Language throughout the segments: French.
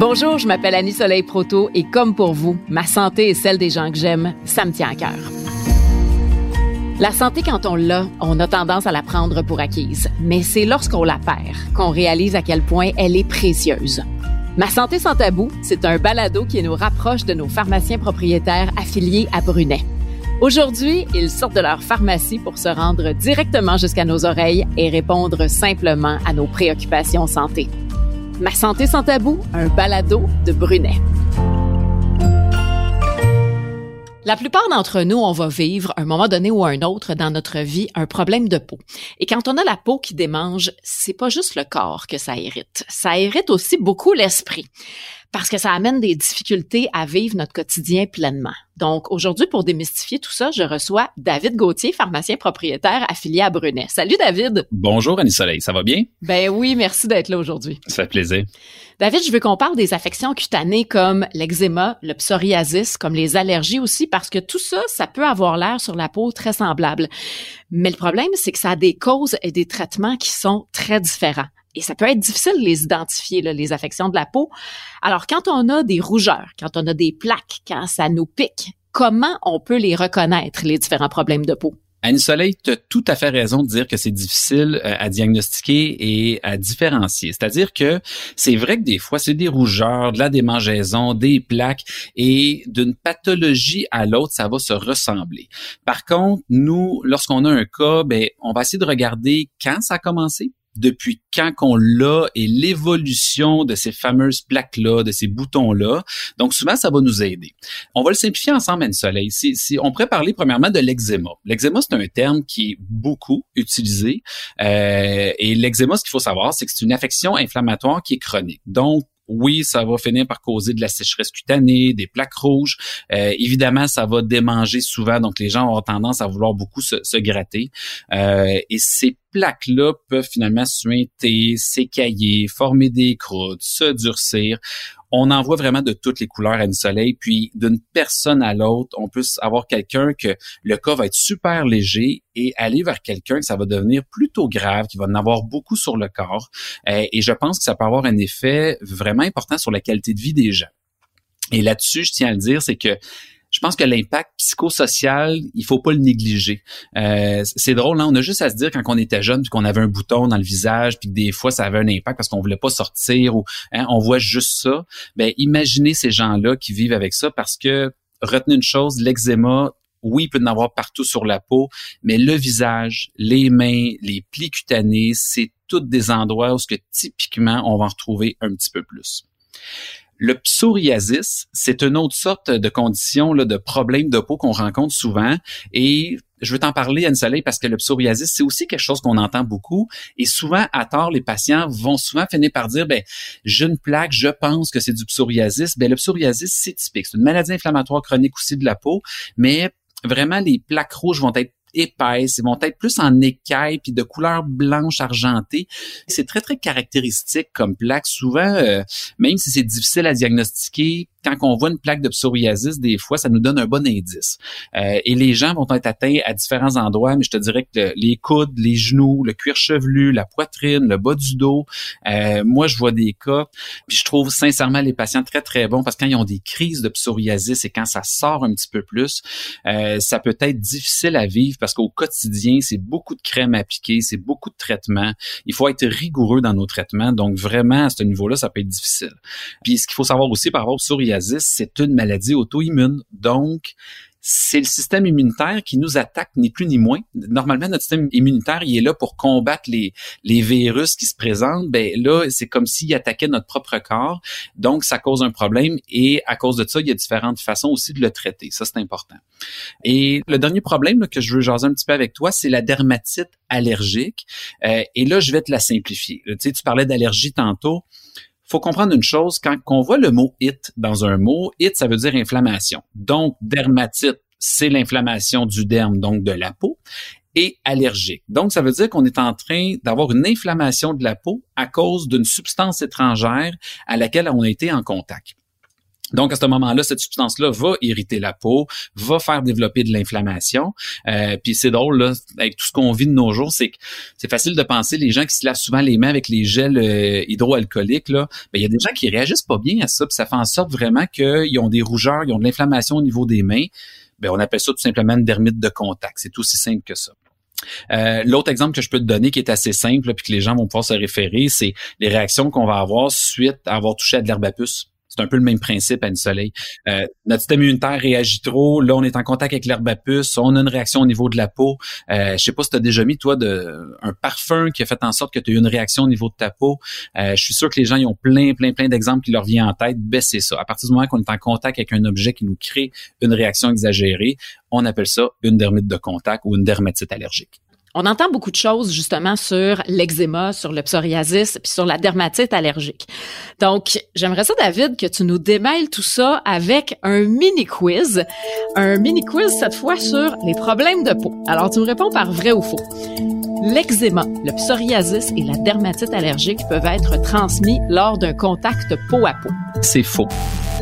Bonjour, je m'appelle Annie Soleil Proto et comme pour vous, ma santé et celle des gens que j'aime, ça me tient à cœur. La santé, quand on l'a, on a tendance à la prendre pour acquise. Mais c'est lorsqu'on la perd qu'on réalise à quel point elle est précieuse. Ma santé sans tabou, c'est un balado qui nous rapproche de nos pharmaciens propriétaires affiliés à Brunet. Aujourd'hui, ils sortent de leur pharmacie pour se rendre directement jusqu'à nos oreilles et répondre simplement à nos préoccupations santé. Ma santé sans tabou, un balado de Brunet. La plupart d'entre nous, on va vivre un moment donné ou un autre dans notre vie un problème de peau. Et quand on a la peau qui démange, c'est pas juste le corps que ça hérite. Ça hérite aussi beaucoup l'esprit parce que ça amène des difficultés à vivre notre quotidien pleinement. Donc, aujourd'hui, pour démystifier tout ça, je reçois David Gauthier, pharmacien propriétaire affilié à Brunet. Salut, David. Bonjour, Annie Soleil. Ça va bien? Ben oui, merci d'être là aujourd'hui. Ça fait plaisir. David, je veux qu'on parle des affections cutanées comme l'eczéma, le psoriasis, comme les allergies aussi, parce que tout ça, ça peut avoir l'air sur la peau très semblable. Mais le problème, c'est que ça a des causes et des traitements qui sont très différents. Et ça peut être difficile de les identifier, les affections de la peau. Alors, quand on a des rougeurs, quand on a des plaques, quand ça nous pique, comment on peut les reconnaître, les différents problèmes de peau? Anne Soleil, tu as tout à fait raison de dire que c'est difficile euh, à diagnostiquer et à différencier. C'est-à-dire que c'est vrai que des fois, c'est des rougeurs, de la démangeaison, des plaques et d'une pathologie à l'autre, ça va se ressembler. Par contre, nous, lorsqu'on a un cas, ben, on va essayer de regarder quand ça a commencé, depuis quand qu'on l'a et l'évolution de ces fameuses plaques-là, de ces boutons-là. Donc, souvent, ça va nous aider. On va le simplifier ensemble, Anne Soleil. Si, si on pourrait parler premièrement de l'eczéma. L'eczéma, c'est un terme qui est beaucoup utilisé. Euh, et l'eczéma, ce qu'il faut savoir, c'est que c'est une affection inflammatoire qui est chronique. Donc, oui, ça va finir par causer de la sécheresse cutanée, des plaques rouges. Euh, évidemment, ça va démanger souvent, donc les gens ont tendance à vouloir beaucoup se, gratter. Euh, et ces plaques-là peuvent finalement suinter, s'écailler, former des croûtes, se durcir on en voit vraiment de toutes les couleurs à une soleil. Puis d'une personne à l'autre, on peut avoir quelqu'un que le cas va être super léger et aller vers quelqu'un que ça va devenir plutôt grave, qui va en avoir beaucoup sur le corps. Euh, et je pense que ça peut avoir un effet vraiment important sur la qualité de vie des gens. Et là-dessus, je tiens à le dire, c'est que je pense que l'impact psychosocial, il faut pas le négliger. Euh, c'est drôle, hein? on a juste à se dire quand on était jeune, puis qu'on avait un bouton dans le visage, puis que des fois ça avait un impact parce qu'on voulait pas sortir ou hein, on voit juste ça. Ben imaginez ces gens-là qui vivent avec ça parce que retenez une chose, l'eczéma, oui, il peut en avoir partout sur la peau, mais le visage, les mains, les plis cutanés, c'est tous des endroits où ce que typiquement on va en retrouver un petit peu plus. Le psoriasis, c'est une autre sorte de condition, de problème de peau qu'on rencontre souvent. Et je veux t'en parler, Anne-Soleil, parce que le psoriasis, c'est aussi quelque chose qu'on entend beaucoup. Et souvent, à tort, les patients vont souvent finir par dire, ben, j'ai une plaque, je pense que c'est du psoriasis. Ben, le psoriasis, c'est typique. C'est une maladie inflammatoire chronique aussi de la peau, mais vraiment, les plaques rouges vont être épaisses, ils vont être plus en écaille puis de couleur blanche argentée. C'est très très caractéristique comme plaque. Souvent, euh, même si c'est difficile à diagnostiquer, quand on voit une plaque de psoriasis, des fois, ça nous donne un bon indice. Euh, et les gens vont être atteints à différents endroits, mais je te dirais que les coudes, les genoux, le cuir chevelu, la poitrine, le bas du dos. Euh, moi, je vois des cas, puis je trouve sincèrement les patients très, très bons parce que quand ils ont des crises de psoriasis et quand ça sort un petit peu plus, euh, ça peut être difficile à vivre parce qu'au quotidien, c'est beaucoup de crème appliquée, c'est beaucoup de traitements. Il faut être rigoureux dans nos traitements. Donc, vraiment, à ce niveau-là, ça peut être difficile. Puis, ce qu'il faut savoir aussi par rapport au psoriasis, c'est une maladie auto-immune. Donc, c'est le système immunitaire qui nous attaque ni plus ni moins. Normalement, notre système immunitaire, il est là pour combattre les, virus qui se présentent. Ben là, c'est comme s'il attaquait notre propre corps. Donc, ça cause un problème et à cause de ça, il y a différentes façons aussi de le traiter. Ça, c'est important. Et le dernier problème que je veux jaser un petit peu avec toi, c'est la dermatite allergique. Euh, et là, je vais te la simplifier. Tu sais, tu parlais d'allergie tantôt faut comprendre une chose, quand on voit le mot it dans un mot, it, ça veut dire inflammation. Donc, dermatite, c'est l'inflammation du derme, donc de la peau, et allergique. Donc, ça veut dire qu'on est en train d'avoir une inflammation de la peau à cause d'une substance étrangère à laquelle on a été en contact. Donc, à ce moment-là, cette substance-là va irriter la peau, va faire développer de l'inflammation. Euh, puis c'est drôle, là, avec tout ce qu'on vit de nos jours, c'est que c'est facile de penser, les gens qui se lavent souvent les mains avec les gels euh, hydroalcooliques, là, ben, il y a des gens qui réagissent pas bien à ça, puis ça fait en sorte vraiment qu'ils ont des rougeurs, ils ont de l'inflammation au niveau des mains. Ben, on appelle ça tout simplement une dermite de contact. C'est aussi simple que ça. Euh, l'autre exemple que je peux te donner qui est assez simple puis que les gens vont pouvoir se référer, c'est les réactions qu'on va avoir suite à avoir touché à de l'herbe à puce. C'est un peu le même principe à une soleil. Euh, notre système immunitaire réagit trop. Là, on est en contact avec l'herbe à puce. On a une réaction au niveau de la peau. Euh, je sais pas si tu as déjà mis, toi, de, un parfum qui a fait en sorte que tu as eu une réaction au niveau de ta peau. Euh, je suis sûr que les gens ils ont plein, plein, plein d'exemples qui leur viennent en tête. Ben, c'est ça. À partir du moment qu'on est en contact avec un objet qui nous crée une réaction exagérée, on appelle ça une dermite de contact ou une dermatite allergique. On entend beaucoup de choses justement sur l'eczéma, sur le psoriasis, puis sur la dermatite allergique. Donc, j'aimerais ça, David, que tu nous démêles tout ça avec un mini quiz. Un mini quiz cette fois sur les problèmes de peau. Alors, tu me réponds par vrai ou faux. L'eczéma, le psoriasis et la dermatite allergique peuvent être transmis lors d'un contact peau à peau. C'est faux.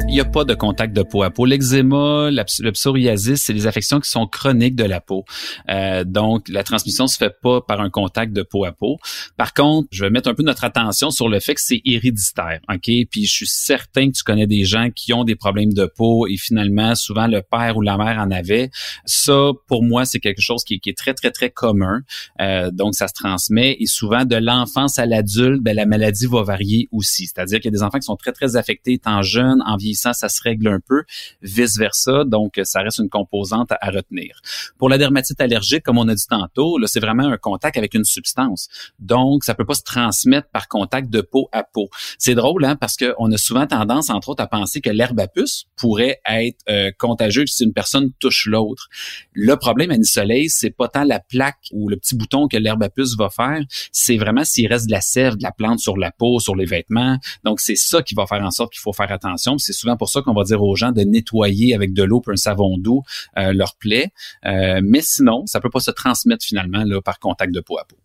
Il n'y a pas de contact de peau à peau. L'eczéma, le psoriasis, c'est des affections qui sont chroniques de la peau. Euh, donc, la transmission se fait pas par un contact de peau à peau. Par contre, je vais mettre un peu notre attention sur le fait que c'est héréditaire. OK? Puis je suis certain que tu connais des gens qui ont des problèmes de peau et finalement, souvent, le père ou la mère en avait. Ça, pour moi, c'est quelque chose qui, est très, très, très commun. Euh, donc, ça se transmet et souvent de l'enfance à l'adulte, ben, la maladie va varier aussi. C'est-à-dire qu'il y a des enfants qui sont très, très affectés étant jeunes. En vieillissant, ça se règle un peu. Vice-versa. Donc, ça reste une composante à, retenir. Pour la dermatite allergique, comme on a dit tantôt, là, c'est vraiment un contact avec une substance. Donc, ça peut pas se transmettre par contact de peau à peau. C'est drôle, hein, parce qu'on a souvent tendance, entre autres, à penser que l'herbe à puce pourrait être euh, contagieuse si une personne touche l'autre. Le problème à soleil, c'est pas tant la plaque ou le petit bouton que l'herbe à puce va faire, c'est vraiment s'il reste de la sève de la plante sur la peau, sur les vêtements. Donc, c'est ça qui va faire en sorte qu'il faut faire attention. C'est souvent pour ça qu'on va dire aux gens de nettoyer avec de l'eau et un savon doux euh, leur plaie. Euh, mais sinon, ça peut pas se transmettre finalement là, par contact de peau à peau.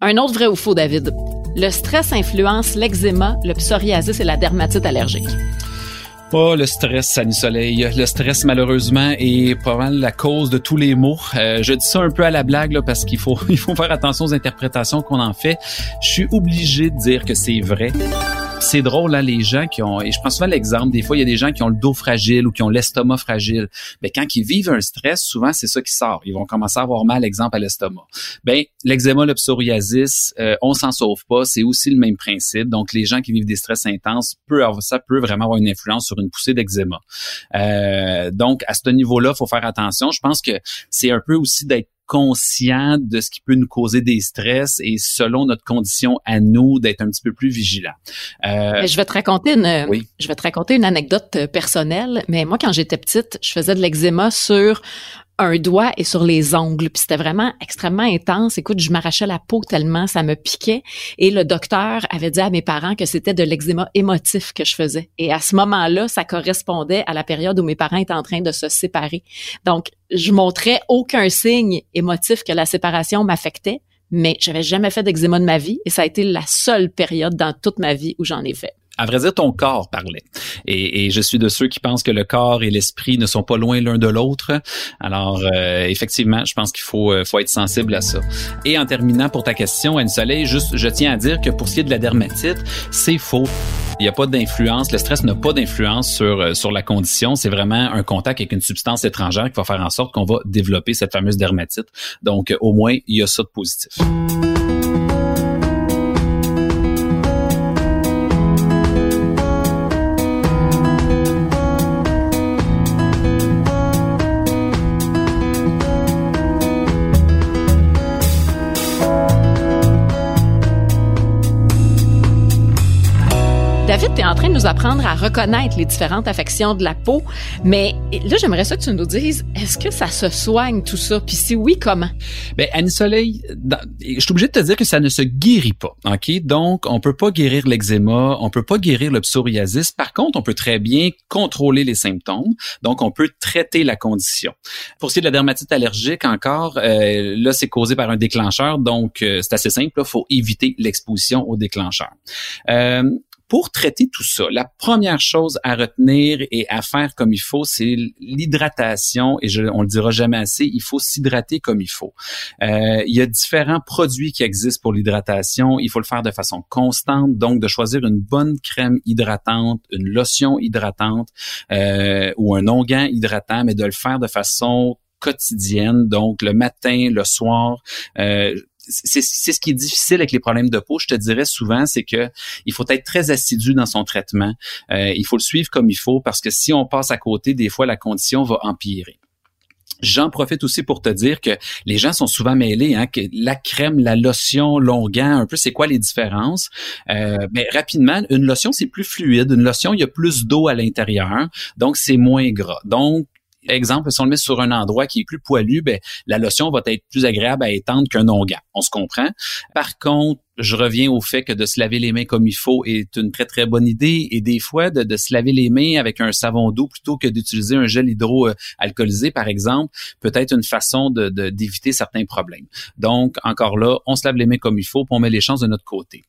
Un autre vrai ou faux, David? Le stress influence l'eczéma, le psoriasis et la dermatite allergique. Pas le stress, Sani Soleil. Le stress, malheureusement, est pas mal la cause de tous les maux. Euh, je dis ça un peu à la blague, là, parce qu'il faut, il faut faire attention aux interprétations qu'on en fait. Je suis obligé de dire que c'est vrai c'est drôle, hein, les gens qui ont, et je prends souvent l'exemple, des fois, il y a des gens qui ont le dos fragile ou qui ont l'estomac fragile. Mais quand ils vivent un stress, souvent, c'est ça qui sort. Ils vont commencer à avoir mal, exemple, à l'estomac. Ben, l'eczéma, le psoriasis, euh, on s'en sauve pas. C'est aussi le même principe. Donc, les gens qui vivent des stress intenses, ça peut vraiment avoir une influence sur une poussée d'eczéma. Euh, donc, à ce niveau-là, faut faire attention. Je pense que c'est un peu aussi d'être conscient de ce qui peut nous causer des stress et selon notre condition à nous d'être un petit peu plus vigilant. Euh, je vais te raconter une je vais te raconter une anecdote personnelle mais moi quand j'étais petite, je faisais de l'eczéma sur un doigt et sur les ongles. Puis c'était vraiment extrêmement intense. Écoute, je m'arrachais la peau tellement ça me piquait. Et le docteur avait dit à mes parents que c'était de l'eczéma émotif que je faisais. Et à ce moment-là, ça correspondait à la période où mes parents étaient en train de se séparer. Donc, je montrais aucun signe émotif que la séparation m'affectait, mais j'avais jamais fait d'eczéma de ma vie et ça a été la seule période dans toute ma vie où j'en ai fait à vrai dire, ton corps parlait. Et, je suis de ceux qui pensent que le corps et l'esprit ne sont pas loin l'un de l'autre. Alors, euh, effectivement, je pense qu'il faut, euh, faut être sensible à ça. Et en terminant pour ta question, Anne Soleil, juste, je tiens à dire que pour ce qui est de la dermatite, c'est faux. Il n'y a pas d'influence, le stress n'a pas d'influence sur, euh, sur la condition. C'est vraiment un contact avec une substance étrangère qui va faire en sorte qu'on va développer cette fameuse dermatite. Donc, au moins, il y a ça de positif. David, tu es en train de nous apprendre à reconnaître les différentes affections de la peau, mais là, j'aimerais ça que tu nous dises, est-ce que ça se soigne tout ça? Puis si oui, comment? Ben, Annie Soleil, je suis obligé de te dire que ça ne se guérit pas, OK? Donc, on peut pas guérir l'eczéma, on peut pas guérir le psoriasis. Par contre, on peut très bien contrôler les symptômes. Donc, on peut traiter la condition. Pour ce qui est de la dermatite allergique, encore, euh, là, c'est causé par un déclencheur. Donc, euh, c'est assez simple. Il faut éviter l'exposition au déclencheur. Euh, pour traiter tout ça, la première chose à retenir et à faire comme il faut, c'est l'hydratation. Et je, on le dira jamais assez, il faut s'hydrater comme il faut. Euh, il y a différents produits qui existent pour l'hydratation. Il faut le faire de façon constante, donc de choisir une bonne crème hydratante, une lotion hydratante euh, ou un onguent hydratant, mais de le faire de façon quotidienne, donc le matin, le soir. Euh, c'est ce qui est difficile avec les problèmes de peau, je te dirais souvent, c'est que il faut être très assidu dans son traitement. Euh, il faut le suivre comme il faut parce que si on passe à côté, des fois la condition va empirer. J'en profite aussi pour te dire que les gens sont souvent mêlés, hein, que la crème, la lotion, l'onguent, un peu, c'est quoi les différences? Euh, mais rapidement, une lotion, c'est plus fluide. Une lotion, il y a plus d'eau à l'intérieur, donc c'est moins gras. Donc, exemple, si on le met sur un endroit qui est plus poilu, ben, la lotion va être plus agréable à étendre qu'un onguent. On se comprend? Par contre, je reviens au fait que de se laver les mains comme il faut est une très très bonne idée et des fois de, se laver les mains avec un savon doux plutôt que d'utiliser un gel hydroalcoolisé par exemple peut être une façon de d'éviter certains problèmes. Donc encore là, on se lave les mains comme il faut, puis on met les chances de notre côté.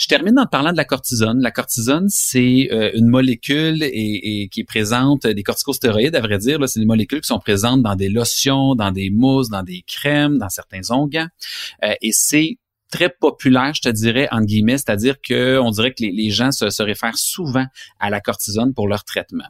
Je termine en parlant de la cortisone. La cortisone, c'est euh, une molécule et, et, qui présente des corticostéroïdes, à vrai dire. C'est des molécules qui sont présentes dans des lotions, dans des mousses, dans des crèmes, dans certains onguents. Euh, et c'est très populaire, je te dirais, en guillemets, c'est-à-dire qu'on dirait que les, gens se, se, réfèrent souvent à la cortisone pour leur traitement.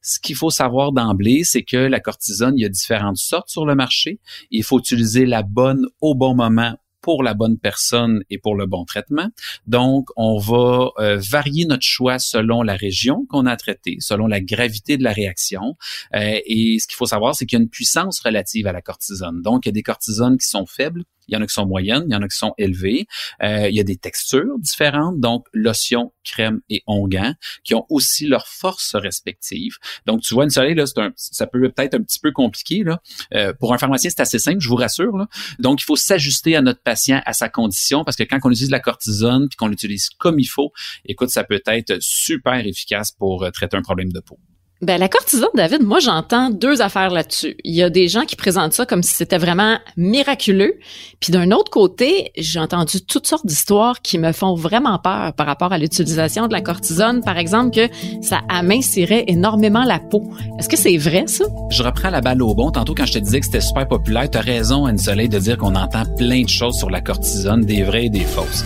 Ce qu'il faut savoir d'emblée, c'est que la cortisone, il y a différentes sortes sur le marché. Il faut utiliser la bonne au bon moment pour la bonne personne et pour le bon traitement. Donc, on va euh, varier notre choix selon la région qu'on a traitée, selon la gravité de la réaction. Euh, et ce qu'il faut savoir, c'est qu'il y a une puissance relative à la cortisone. Donc, il y a des cortisones qui sont faibles, il y en a qui sont moyennes, il y en a qui sont élevées. Euh, il y a des textures différentes, donc lotion, crème et onguent, qui ont aussi leurs forces respectives. Donc, tu vois, une soleil, là, un, ça peut peut-être un petit peu compliqué. Là. Euh, pour un pharmacien, c'est assez simple, je vous rassure. Donc, il faut s'ajuster à notre patient, à sa condition, parce que quand on utilise la cortisone puis qu'on l'utilise comme il faut, écoute, ça peut être super efficace pour euh, traiter un problème de peau. Ben, la cortisone, David, moi, j'entends deux affaires là-dessus. Il y a des gens qui présentent ça comme si c'était vraiment miraculeux. Puis d'un autre côté, j'ai entendu toutes sortes d'histoires qui me font vraiment peur par rapport à l'utilisation de la cortisone. Par exemple, que ça amincirait énormément la peau. Est-ce que c'est vrai, ça? Je reprends la balle au bon. Tantôt, quand je te disais que c'était super populaire, tu as raison, Anne-Soleil, de dire qu'on entend plein de choses sur la cortisone, des vraies et des fausses.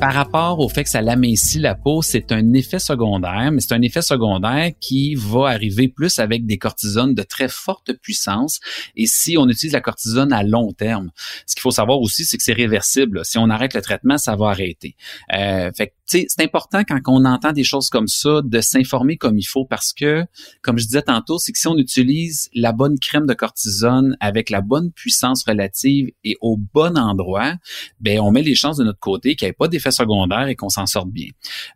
Par rapport au fait que ça l'amincit la peau, c'est un effet secondaire, mais c'est un effet secondaire qui va arriver plus avec des cortisones de très forte puissance. Et si on utilise la cortisone à long terme, ce qu'il faut savoir aussi, c'est que c'est réversible. Si on arrête le traitement, ça va arrêter. Euh, fait c'est important quand on entend des choses comme ça de s'informer comme il faut parce que, comme je disais tantôt, c'est que si on utilise la bonne crème de cortisone avec la bonne puissance relative et au bon endroit, ben on met les chances de notre côté qu'il n'y ait pas d'effet secondaire et qu'on s'en sorte bien.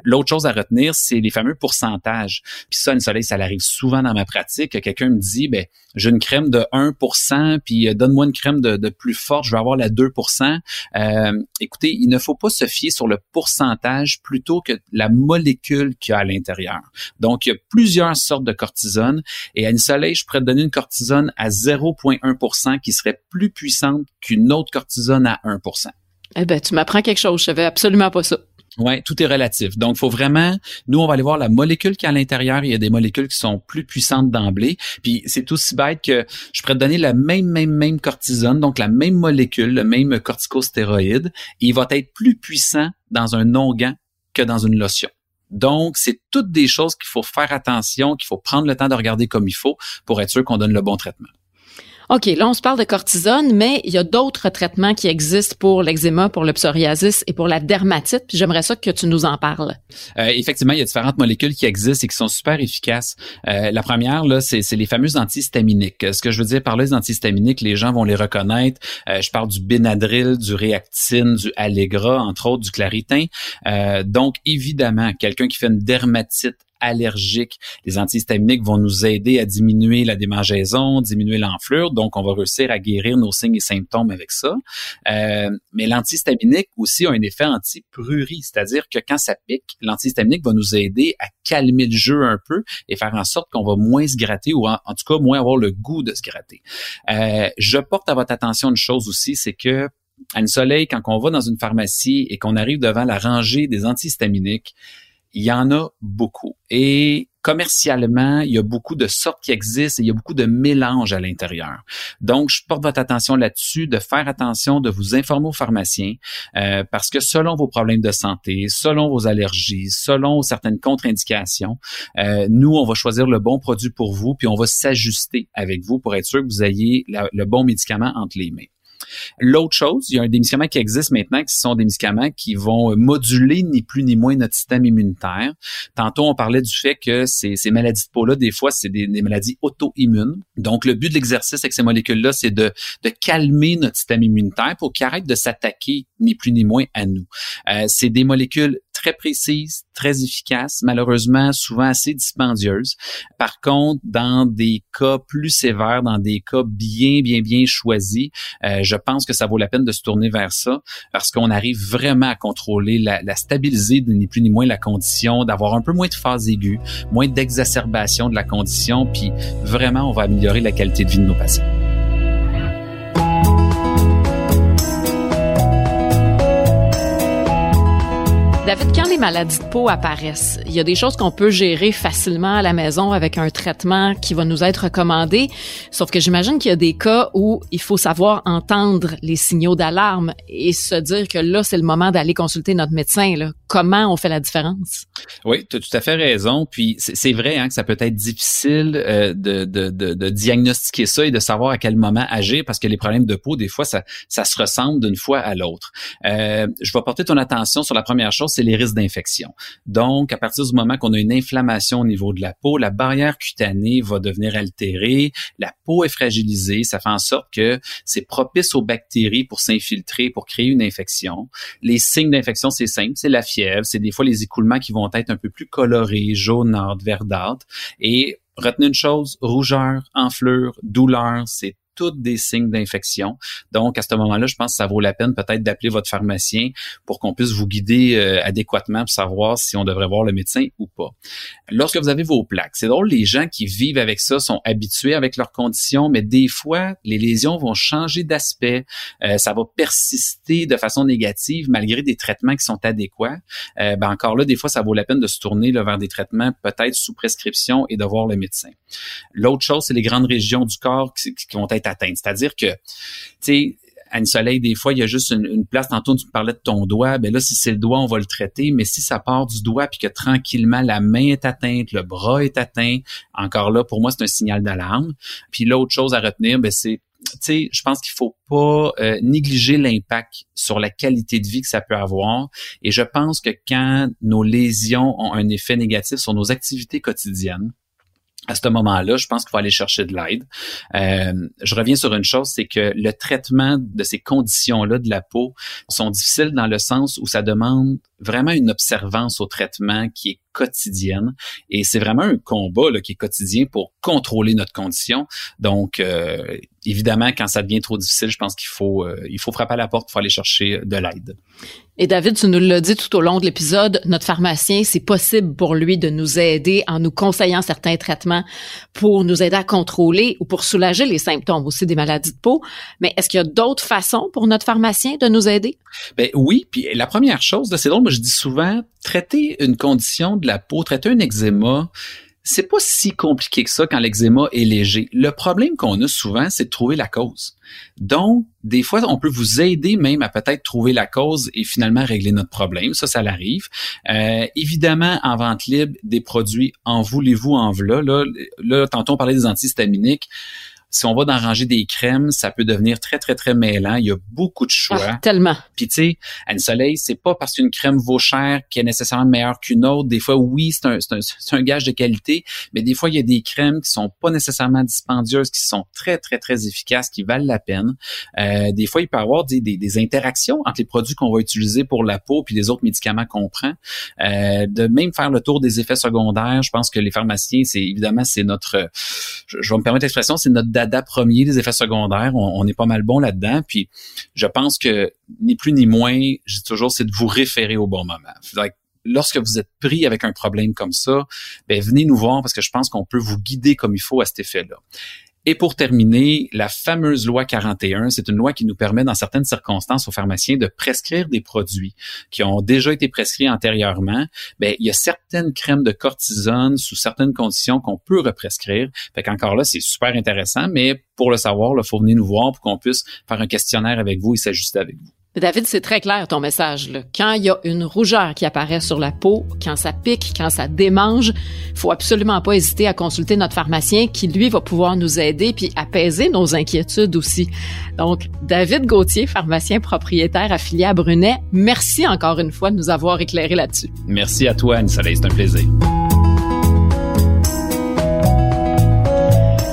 L'autre chose à retenir, c'est les fameux pourcentages. Puis ça, une soleil, ça arrive souvent dans ma pratique. Quelqu'un me dit, ben j'ai une crème de 1%, puis euh, donne-moi une crème de, plus forte, je vais avoir la 2%. Euh, écoutez, il ne faut pas se fier sur le pourcentage plutôt que la molécule qu'il y a à l'intérieur. Donc, il y a plusieurs sortes de cortisone et à une soleil, je pourrais te donner une cortisone à 0,1% qui serait plus puissante qu'une autre cortisone à 1%. Eh ben, tu m'apprends quelque chose. Je savais absolument pas ça. Ouais, tout est relatif. Donc, faut vraiment, nous, on va aller voir la molécule qui est à l'intérieur. Il y a des molécules qui sont plus puissantes d'emblée. Puis, c'est aussi bête que je pourrais te donner la même, même, même cortisone, donc la même molécule, le même corticostéroïde, et il va être plus puissant dans un onguent que dans une lotion. Donc, c'est toutes des choses qu'il faut faire attention, qu'il faut prendre le temps de regarder comme il faut pour être sûr qu'on donne le bon traitement. OK, là, on se parle de cortisone, mais il y a d'autres traitements qui existent pour l'eczéma, pour le psoriasis et pour la dermatite. J'aimerais ça que tu nous en parles. Euh, effectivement, il y a différentes molécules qui existent et qui sont super efficaces. Euh, la première, là, c'est, les fameuses antihistaminiques. Ce que je veux dire par les antihistaminiques, les gens vont les reconnaître. Euh, je parle du Benadryl, du Reactine, du Allegra, entre autres, du Claritin. donc, évidemment, quelqu'un qui fait une dermatite allergiques. Les antihistaminiques vont nous aider à diminuer la démangeaison, diminuer l'enflure, donc on va réussir à guérir nos signes et symptômes avec ça. Euh, mais l'antihistaminique aussi a un effet anti-prurie, c'est-à-dire que quand ça pique, l'antihistaminique va nous aider à calmer le jeu un peu et faire en sorte qu'on va moins se gratter ou en, tout cas moins avoir le goût de se gratter. Euh, je porte à votre attention une chose aussi, c'est que à une soleil, quand on va dans une pharmacie et qu'on arrive devant la rangée des antihistaminiques, il y en a beaucoup. Et commercialement, il y a beaucoup de sortes qui existent et il y a beaucoup de mélanges à l'intérieur. Donc, je porte votre attention là-dessus, de faire attention, de vous informer aux pharmaciens, euh, parce que selon vos problèmes de santé, selon vos allergies, selon certaines contre-indications, euh, nous, on va choisir le bon produit pour vous, puis on va s'ajuster avec vous pour être sûr que vous ayez le bon médicament entre les mains. L'autre chose, il y a des médicaments qui existent maintenant qui sont des médicaments qui vont moduler ni plus ni moins notre système immunitaire. Tantôt, on parlait du fait que ces, maladies de peau-là, des fois, c'est des, des, maladies auto-immunes. Donc, le but de l'exercice avec ces molécules-là, c'est de, de calmer notre système immunitaire pour qu'il arrête de s'attaquer ni plus ni moins à nous. Euh, c'est des molécules très précises, très efficaces, malheureusement souvent assez dispendieuses. Par contre, dans des cas plus sévères, dans des cas bien, bien, bien choisis, euh, je pense que ça vaut la peine de se tourner vers ça parce qu'on arrive vraiment à contrôler, la, la stabiliser ni plus ni moins la condition, d'avoir un peu moins de phases aiguës, moins d'exacerbation de la condition, puis vraiment, on va améliorer la qualité de vie de nos patients. David, quand les maladies de peau apparaissent, il y a des choses qu'on peut gérer facilement à la maison avec un traitement qui va nous être recommandé. Sauf que j'imagine qu'il y a des cas où il faut savoir entendre les signaux d'alarme et se dire que là, c'est le moment d'aller consulter notre médecin. Là. Comment on fait la différence? Oui, tu as tout à fait raison. Puis c'est vrai hein, que ça peut être difficile euh, de, de, de, de, diagnostiquer ça et de savoir à quel moment agir parce que les problèmes de peau, des fois, ça, ça se ressemble d'une fois à l'autre. Euh, je vais porter ton attention sur la première chose c'est les risques d'infection. Donc, à partir du moment qu'on a une inflammation au niveau de la peau, la barrière cutanée va devenir altérée, la peau est fragilisée, ça fait en sorte que c'est propice aux bactéries pour s'infiltrer, pour créer une infection. Les signes d'infection, c'est simple, c'est la fièvre, c'est des fois les écoulements qui vont être un peu plus colorés, jaunâtres, verdâtres. Et retenez une chose, rougeur, enflure, douleur, c'est toutes des signes d'infection. Donc, à ce moment-là, je pense que ça vaut la peine peut-être d'appeler votre pharmacien pour qu'on puisse vous guider euh, adéquatement pour savoir si on devrait voir le médecin ou pas. Lorsque vous avez vos plaques, c'est drôle, les gens qui vivent avec ça sont habitués avec leurs conditions, mais des fois, les lésions vont changer d'aspect, euh, ça va persister de façon négative malgré des traitements qui sont adéquats. Euh, ben encore là, des fois, ça vaut la peine de se tourner vers des traitements peut-être sous prescription et de voir le médecin. L'autre chose, c'est les grandes régions du corps qui, qui vont être C'est-à-dire que, tu sais, Anne Soleil, des fois, il y a juste une, place. Tantôt, tu me parlais de ton doigt. Ben là, si c'est le doigt, on va le traiter. Mais si ça part du doigt puis que tranquillement la main est atteinte, le bras est atteint, encore là, pour moi, c'est un signal d'alarme. Puis l'autre chose à retenir, ben c'est tu sais, je pense qu'il faut pas euh, négliger l'impact sur la qualité de vie que ça peut avoir. Et je pense que quand nos lésions ont un effet négatif sur nos activités quotidiennes, à ce moment-là, je pense qu'il faut aller chercher de l'aide. Euh, je reviens sur une chose, c'est que le traitement de ces conditions-là de la peau sont difficiles dans le sens où ça demande vraiment une observance au traitement qui est quotidienne et c'est vraiment un combat là, qui est quotidien pour contrôler notre condition. Donc, euh, évidemment, quand ça devient trop difficile, je pense qu'il faut, euh, il faut frapper à la porte pour aller chercher de l'aide. Et David, tu nous l'as dit tout au long de l'épisode, notre pharmacien, c'est possible pour lui de nous aider en nous conseillant certains traitements pour nous aider à contrôler ou pour soulager les symptômes aussi des maladies de peau. Mais est-ce qu'il y a d'autres façons pour notre pharmacien de nous aider? Ben oui, puis la première chose, c'est drôle, moi je dis souvent, traiter une condition de la peau, traiter un eczéma, c'est pas si compliqué que ça quand l'eczéma est léger. Le problème qu'on a souvent, c'est de trouver la cause. Donc, des fois, on peut vous aider même à peut-être trouver la cause et finalement régler notre problème. Ça, ça l'arrive. Euh, évidemment, en vente libre, des produits en voulez-vous, en v'là. Là, là, tantôt, on parlait des antihistaminiques si on va dans ranger des crèmes, ça peut devenir très, très, très mêlant. Il y a beaucoup de choix. Ah, tellement. Puis tu sais, Anne Soleil, c'est pas parce qu'une crème vaut cher qu'elle est nécessairement meilleure qu'une autre. Des fois, oui, c'est un, un, un, gage de qualité, mais des fois, il y a des crèmes qui sont pas nécessairement dispendieuses, qui sont très, très, très efficaces, qui valent la peine. Euh, des fois, il peut y avoir des, des, des, interactions entre les produits qu'on va utiliser pour la peau puis les autres médicaments qu'on prend. Euh, de même faire le tour des effets secondaires, je pense que les pharmaciens, c'est évidemment, c'est notre, je, je vais me permettre l'expression, c'est notre dada premier, les effets secondaires. On, est pas mal bon là-dedans. Puis je pense que ni plus ni moins, je dis toujours, c'est de vous référer au bon moment. lorsque vous êtes pris avec un problème comme ça, ben venez nous voir parce que je pense qu'on peut vous guider comme il faut à cet effet-là. Et pour terminer, la fameuse loi 41, c'est une loi qui nous permet dans certaines circonstances aux pharmaciens de prescrire des produits qui ont déjà été prescrits antérieurement. Ben, il y a certaines crèmes de cortisone sous certaines conditions qu'on peut represcrire. Fait qu'encore là, c'est super intéressant, mais pour le savoir, il faut venir nous voir pour qu'on puisse faire un questionnaire avec vous et s'ajuster avec vous. David, c'est très clair ton message. Là. Quand il y a une rougeur qui apparaît sur la peau, quand ça pique, quand ça démange, faut absolument pas hésiter à consulter notre pharmacien qui, lui, va pouvoir nous aider puis apaiser nos inquiétudes aussi. Donc, David Gauthier, pharmacien propriétaire affilié à Brunet, merci encore une fois de nous avoir éclairé là-dessus. Merci à toi, Anne-Soleil. C'est un plaisir.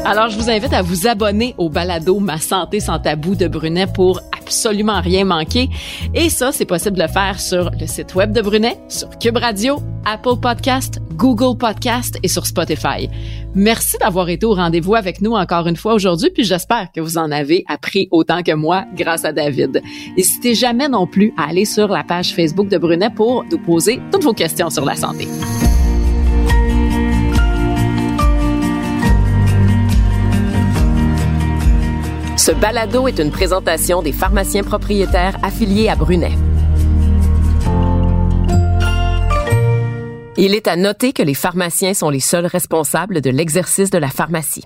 Alors, je vous invite à vous abonner au balado Ma santé sans tabou de Brunet pour absolument rien manquer. Et ça, c'est possible de le faire sur le site web de Brunet, sur Cube Radio, Apple Podcast, Google Podcast et sur Spotify. Merci d'avoir été au rendez-vous avec nous encore une fois aujourd'hui, puis j'espère que vous en avez appris autant que moi grâce à David. N'hésitez jamais non plus à aller sur la page Facebook de Brunet pour nous poser toutes vos questions sur la santé. Ce balado est une présentation des pharmaciens propriétaires affiliés à Brunet. Il est à noter que les pharmaciens sont les seuls responsables de l'exercice de la pharmacie.